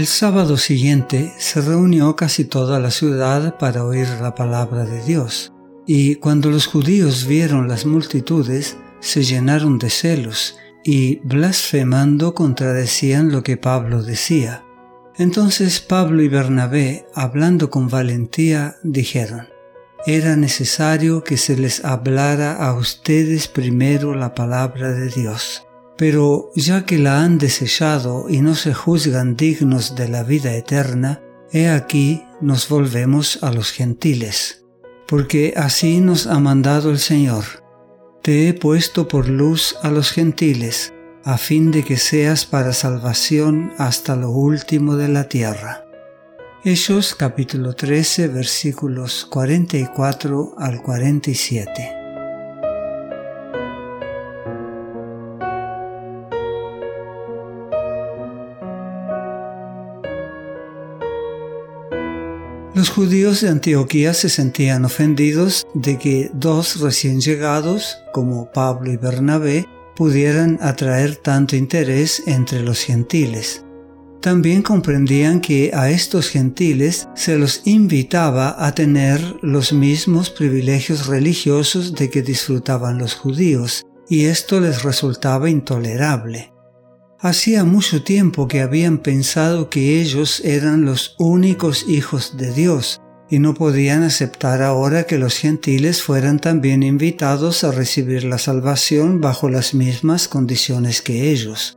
El sábado siguiente se reunió casi toda la ciudad para oír la palabra de Dios, y cuando los judíos vieron las multitudes, se llenaron de celos y blasfemando contradecían lo que Pablo decía. Entonces Pablo y Bernabé, hablando con valentía, dijeron, era necesario que se les hablara a ustedes primero la palabra de Dios. Pero ya que la han desechado y no se juzgan dignos de la vida eterna, he aquí nos volvemos a los gentiles. Porque así nos ha mandado el Señor. Te he puesto por luz a los gentiles, a fin de que seas para salvación hasta lo último de la tierra. Hechos capítulo 13 versículos 44 al 47. Los judíos de Antioquía se sentían ofendidos de que dos recién llegados, como Pablo y Bernabé, pudieran atraer tanto interés entre los gentiles. También comprendían que a estos gentiles se los invitaba a tener los mismos privilegios religiosos de que disfrutaban los judíos, y esto les resultaba intolerable. Hacía mucho tiempo que habían pensado que ellos eran los únicos hijos de Dios, y no podían aceptar ahora que los gentiles fueran también invitados a recibir la salvación bajo las mismas condiciones que ellos.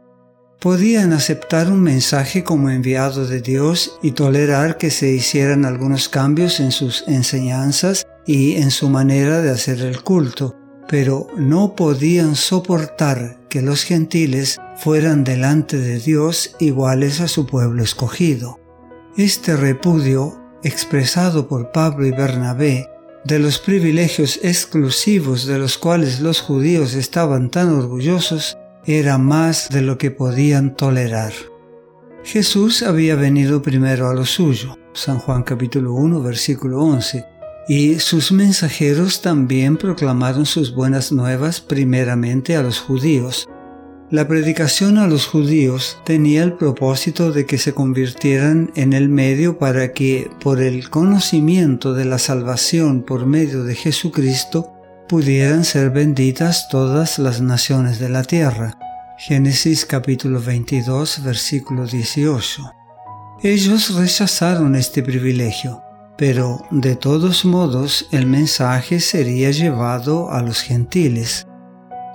Podían aceptar un mensaje como enviado de Dios y tolerar que se hicieran algunos cambios en sus enseñanzas y en su manera de hacer el culto, pero no podían soportar que los gentiles fueran delante de Dios iguales a su pueblo escogido. Este repudio, expresado por Pablo y Bernabé, de los privilegios exclusivos de los cuales los judíos estaban tan orgullosos, era más de lo que podían tolerar. Jesús había venido primero a lo suyo, San Juan capítulo 1 versículo 11, y sus mensajeros también proclamaron sus buenas nuevas primeramente a los judíos. La predicación a los judíos tenía el propósito de que se convirtieran en el medio para que, por el conocimiento de la salvación por medio de Jesucristo, pudieran ser benditas todas las naciones de la tierra. Génesis capítulo 22 versículo 18. Ellos rechazaron este privilegio, pero de todos modos el mensaje sería llevado a los gentiles.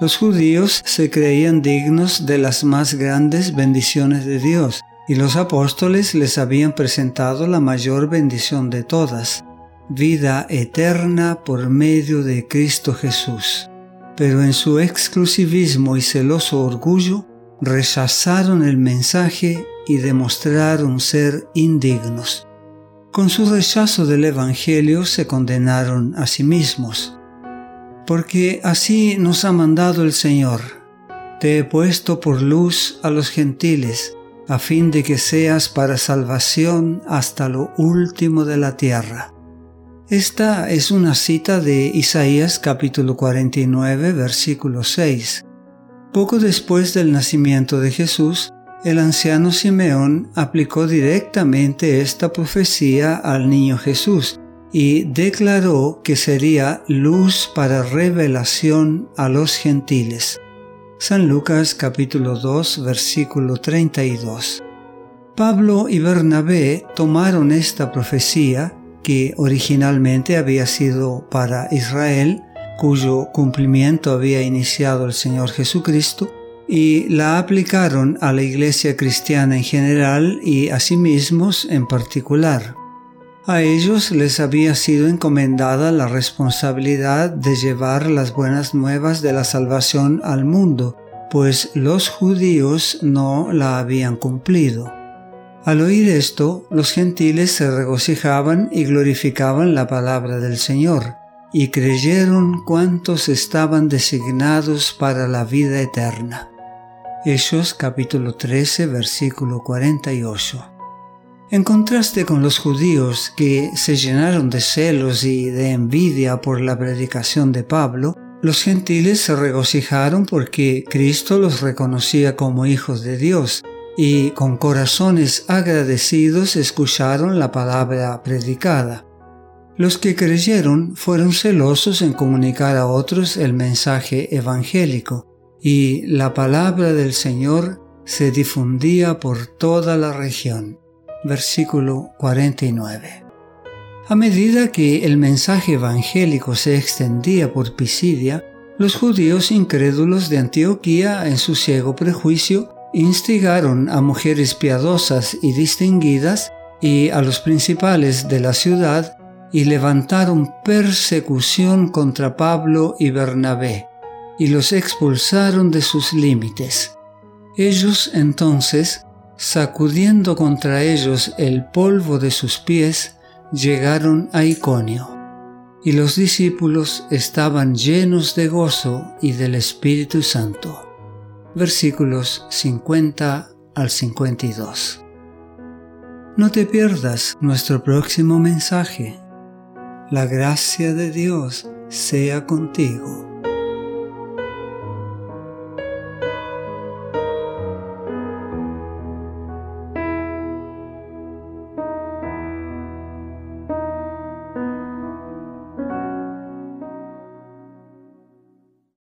Los judíos se creían dignos de las más grandes bendiciones de Dios, y los apóstoles les habían presentado la mayor bendición de todas, vida eterna por medio de Cristo Jesús. Pero en su exclusivismo y celoso orgullo rechazaron el mensaje y demostraron ser indignos. Con su rechazo del Evangelio se condenaron a sí mismos. Porque así nos ha mandado el Señor. Te he puesto por luz a los gentiles, a fin de que seas para salvación hasta lo último de la tierra. Esta es una cita de Isaías capítulo 49 versículo 6. Poco después del nacimiento de Jesús, el anciano Simeón aplicó directamente esta profecía al niño Jesús y declaró que sería luz para revelación a los gentiles. San Lucas capítulo 2 versículo 32. Pablo y Bernabé tomaron esta profecía que originalmente había sido para Israel, cuyo cumplimiento había iniciado el Señor Jesucristo, y la aplicaron a la iglesia cristiana en general y a sí mismos en particular. A ellos les había sido encomendada la responsabilidad de llevar las buenas nuevas de la salvación al mundo, pues los judíos no la habían cumplido. Al oír esto, los gentiles se regocijaban y glorificaban la palabra del Señor, y creyeron cuantos estaban designados para la vida eterna. Hechos capítulo 13 versículo 48. En contraste con los judíos que se llenaron de celos y de envidia por la predicación de Pablo, los gentiles se regocijaron porque Cristo los reconocía como hijos de Dios y con corazones agradecidos escucharon la palabra predicada. Los que creyeron fueron celosos en comunicar a otros el mensaje evangélico, y la palabra del Señor se difundía por toda la región. Versículo 49. A medida que el mensaje evangélico se extendía por Pisidia, los judíos incrédulos de Antioquía, en su ciego prejuicio, instigaron a mujeres piadosas y distinguidas y a los principales de la ciudad y levantaron persecución contra Pablo y Bernabé y los expulsaron de sus límites. Ellos entonces, sacudiendo contra ellos el polvo de sus pies, llegaron a Iconio. Y los discípulos estaban llenos de gozo y del Espíritu Santo. Versículos 50 al 52. No te pierdas nuestro próximo mensaje. La gracia de Dios sea contigo.